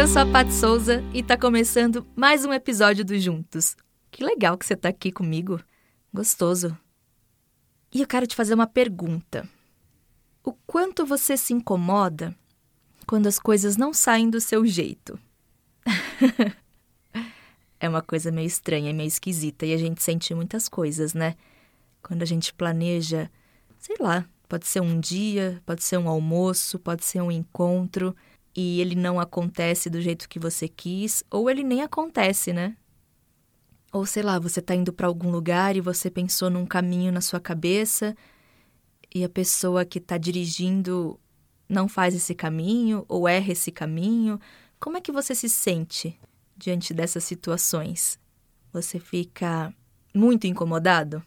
Eu sou a Pat Souza e tá começando mais um episódio do Juntos. Que legal que você tá aqui comigo. Gostoso. E eu quero te fazer uma pergunta. O quanto você se incomoda quando as coisas não saem do seu jeito? é uma coisa meio estranha, meio esquisita e a gente sente muitas coisas, né? Quando a gente planeja, sei lá, pode ser um dia, pode ser um almoço, pode ser um encontro e ele não acontece do jeito que você quis, ou ele nem acontece, né? Ou sei lá, você tá indo para algum lugar e você pensou num caminho na sua cabeça e a pessoa que tá dirigindo não faz esse caminho ou erra esse caminho. Como é que você se sente diante dessas situações? Você fica muito incomodado?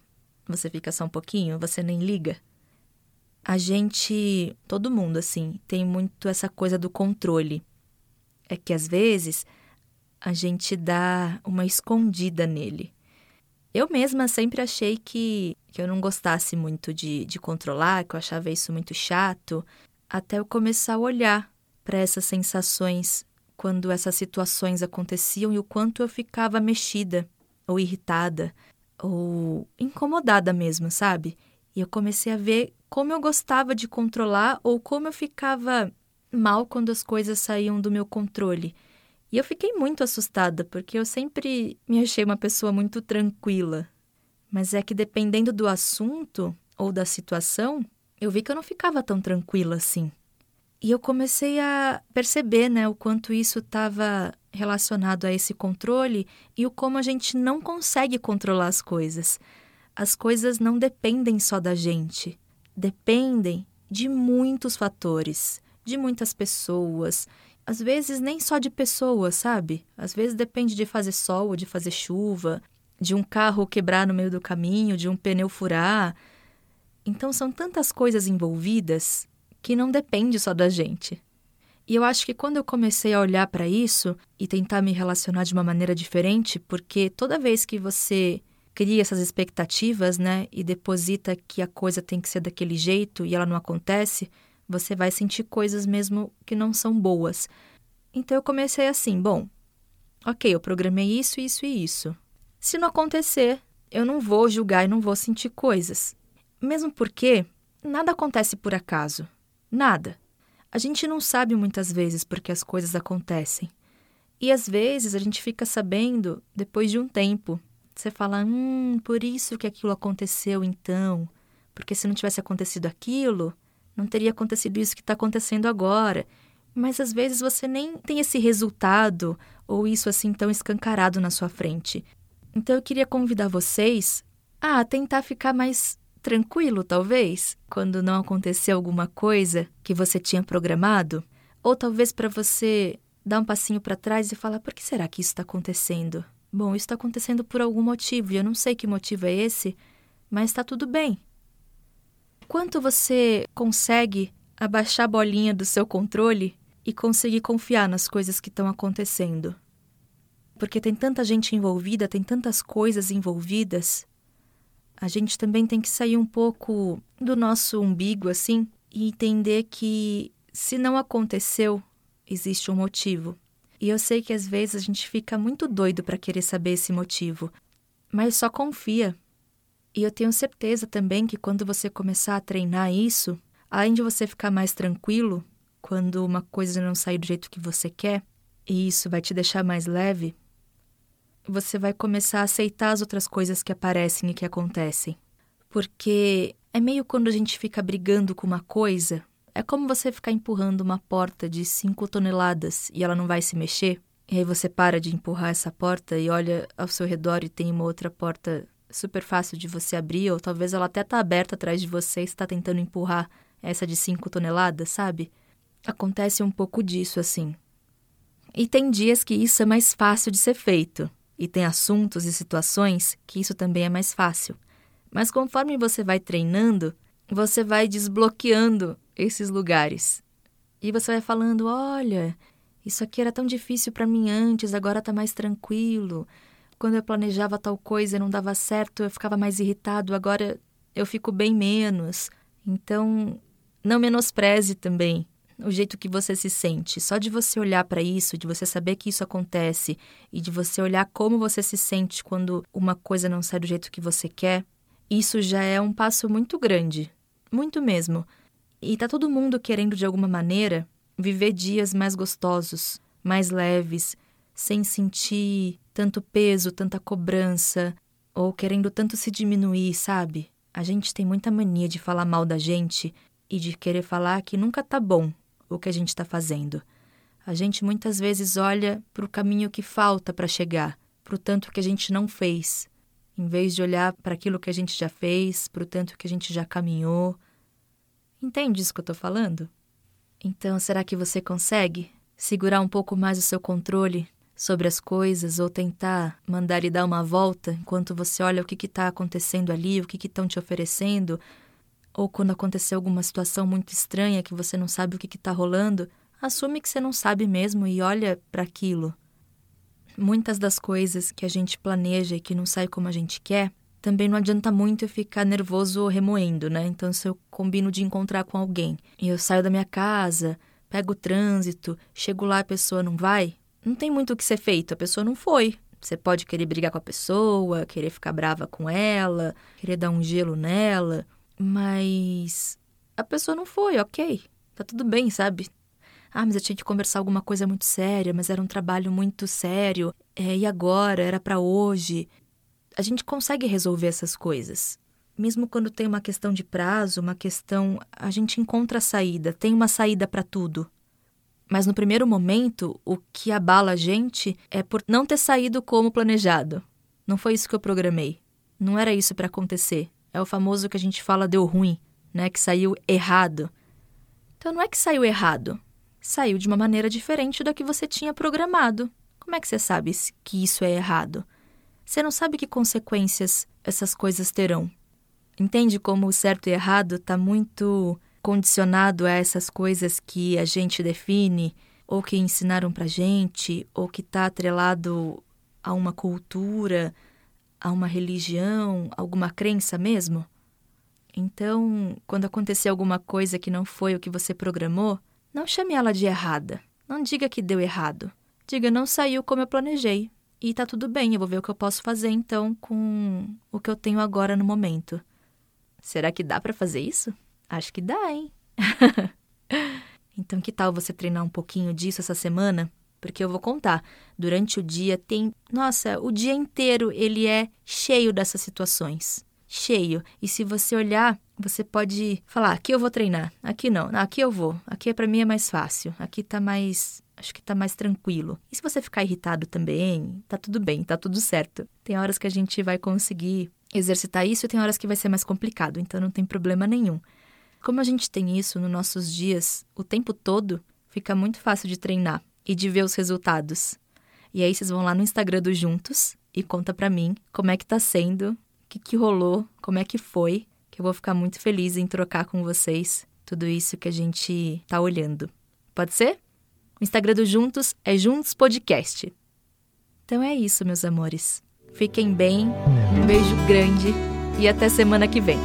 Você fica só um pouquinho? Você nem liga? A gente, todo mundo assim, tem muito essa coisa do controle. É que às vezes a gente dá uma escondida nele. Eu mesma sempre achei que, que eu não gostasse muito de, de controlar, que eu achava isso muito chato, até eu começar a olhar para essas sensações quando essas situações aconteciam e o quanto eu ficava mexida, ou irritada, ou incomodada mesmo, sabe? E eu comecei a ver como eu gostava de controlar ou como eu ficava mal quando as coisas saíam do meu controle. E eu fiquei muito assustada, porque eu sempre me achei uma pessoa muito tranquila. Mas é que dependendo do assunto ou da situação, eu vi que eu não ficava tão tranquila assim. E eu comecei a perceber, né, o quanto isso estava relacionado a esse controle e o como a gente não consegue controlar as coisas. As coisas não dependem só da gente dependem de muitos fatores, de muitas pessoas. Às vezes nem só de pessoas, sabe? Às vezes depende de fazer sol ou de fazer chuva, de um carro quebrar no meio do caminho, de um pneu furar. Então são tantas coisas envolvidas que não depende só da gente. E eu acho que quando eu comecei a olhar para isso e tentar me relacionar de uma maneira diferente, porque toda vez que você cria essas expectativas, né, e deposita que a coisa tem que ser daquele jeito e ela não acontece, você vai sentir coisas mesmo que não são boas. Então eu comecei assim, bom, ok, eu programei isso, isso e isso. Se não acontecer, eu não vou julgar e não vou sentir coisas. Mesmo porque nada acontece por acaso. Nada. A gente não sabe muitas vezes porque as coisas acontecem. E às vezes a gente fica sabendo depois de um tempo, você fala, hum, por isso que aquilo aconteceu então. Porque se não tivesse acontecido aquilo, não teria acontecido isso que está acontecendo agora. Mas às vezes você nem tem esse resultado ou isso assim tão escancarado na sua frente. Então eu queria convidar vocês a tentar ficar mais tranquilo, talvez, quando não acontecer alguma coisa que você tinha programado, ou talvez para você dar um passinho para trás e falar: por que será que isso está acontecendo? Bom, isso está acontecendo por algum motivo e eu não sei que motivo é esse, mas está tudo bem. Quanto você consegue abaixar a bolinha do seu controle e conseguir confiar nas coisas que estão acontecendo? Porque tem tanta gente envolvida, tem tantas coisas envolvidas. A gente também tem que sair um pouco do nosso umbigo assim e entender que se não aconteceu, existe um motivo. E eu sei que às vezes a gente fica muito doido para querer saber esse motivo, mas só confia. E eu tenho certeza também que quando você começar a treinar isso, além de você ficar mais tranquilo quando uma coisa não sair do jeito que você quer, e isso vai te deixar mais leve, você vai começar a aceitar as outras coisas que aparecem e que acontecem. Porque é meio quando a gente fica brigando com uma coisa é como você ficar empurrando uma porta de 5 toneladas e ela não vai se mexer. E aí você para de empurrar essa porta e olha ao seu redor e tem uma outra porta super fácil de você abrir, ou talvez ela até está aberta atrás de você e está tentando empurrar essa de 5 toneladas, sabe? Acontece um pouco disso assim. E tem dias que isso é mais fácil de ser feito, e tem assuntos e situações que isso também é mais fácil. Mas conforme você vai treinando, você vai desbloqueando esses lugares. E você vai falando: olha, isso aqui era tão difícil para mim antes, agora está mais tranquilo. Quando eu planejava tal coisa e não dava certo, eu ficava mais irritado, agora eu fico bem menos. Então, não menospreze também o jeito que você se sente. Só de você olhar para isso, de você saber que isso acontece e de você olhar como você se sente quando uma coisa não sai do jeito que você quer, isso já é um passo muito grande. Muito mesmo. E tá todo mundo querendo de alguma maneira viver dias mais gostosos, mais leves, sem sentir tanto peso, tanta cobrança, ou querendo tanto se diminuir, sabe? A gente tem muita mania de falar mal da gente e de querer falar que nunca tá bom o que a gente está fazendo. A gente muitas vezes olha para o caminho que falta para chegar, para o tanto que a gente não fez, em vez de olhar para aquilo que a gente já fez, para o tanto que a gente já caminhou. Entende isso que eu estou falando? Então, será que você consegue segurar um pouco mais o seu controle sobre as coisas ou tentar mandar ele dar uma volta enquanto você olha o que está acontecendo ali, o que estão te oferecendo, ou quando acontecer alguma situação muito estranha que você não sabe o que está rolando, assume que você não sabe mesmo e olha para aquilo. Muitas das coisas que a gente planeja e que não sai como a gente quer, também não adianta muito eu ficar nervoso remoendo, né? Então, se eu combino de encontrar com alguém e eu saio da minha casa, pego o trânsito, chego lá a pessoa não vai, não tem muito o que ser feito, a pessoa não foi. Você pode querer brigar com a pessoa, querer ficar brava com ela, querer dar um gelo nela, mas a pessoa não foi, ok. Tá tudo bem, sabe? Ah, mas eu tinha que conversar alguma coisa muito séria, mas era um trabalho muito sério. É, e agora? Era para hoje. A gente consegue resolver essas coisas. Mesmo quando tem uma questão de prazo, uma questão, a gente encontra a saída, tem uma saída para tudo. Mas no primeiro momento, o que abala a gente é por não ter saído como planejado. Não foi isso que eu programei. Não era isso para acontecer. É o famoso que a gente fala deu ruim, né? Que saiu errado. Então não é que saiu errado saiu de uma maneira diferente da que você tinha programado. Como é que você sabe que isso é errado? Você não sabe que consequências essas coisas terão. Entende como o certo e errado está muito condicionado a essas coisas que a gente define, ou que ensinaram pra gente, ou que está atrelado a uma cultura, a uma religião, alguma crença mesmo? Então, quando acontecer alguma coisa que não foi o que você programou, não chame ela de errada. Não diga que deu errado. Diga, não saiu como eu planejei. E tá tudo bem, eu vou ver o que eu posso fazer então com o que eu tenho agora no momento. Será que dá para fazer isso? Acho que dá, hein? então que tal você treinar um pouquinho disso essa semana? Porque eu vou contar. Durante o dia tem, nossa, o dia inteiro ele é cheio dessas situações cheio. E se você olhar, você pode falar: aqui eu vou treinar, aqui não, aqui eu vou, aqui para mim é mais fácil, aqui tá mais. Acho que tá mais tranquilo. E se você ficar irritado também, tá tudo bem, tá tudo certo. Tem horas que a gente vai conseguir exercitar isso e tem horas que vai ser mais complicado, então não tem problema nenhum. Como a gente tem isso nos nossos dias o tempo todo, fica muito fácil de treinar e de ver os resultados. E aí vocês vão lá no Instagram do Juntos e conta para mim como é que tá sendo que, que rolou, como é que foi, que eu vou ficar muito feliz em trocar com vocês tudo isso que a gente tá olhando. Pode ser? O Instagram do Juntos é Juntos Podcast. Então é isso, meus amores. Fiquem bem, um beijo grande e até semana que vem.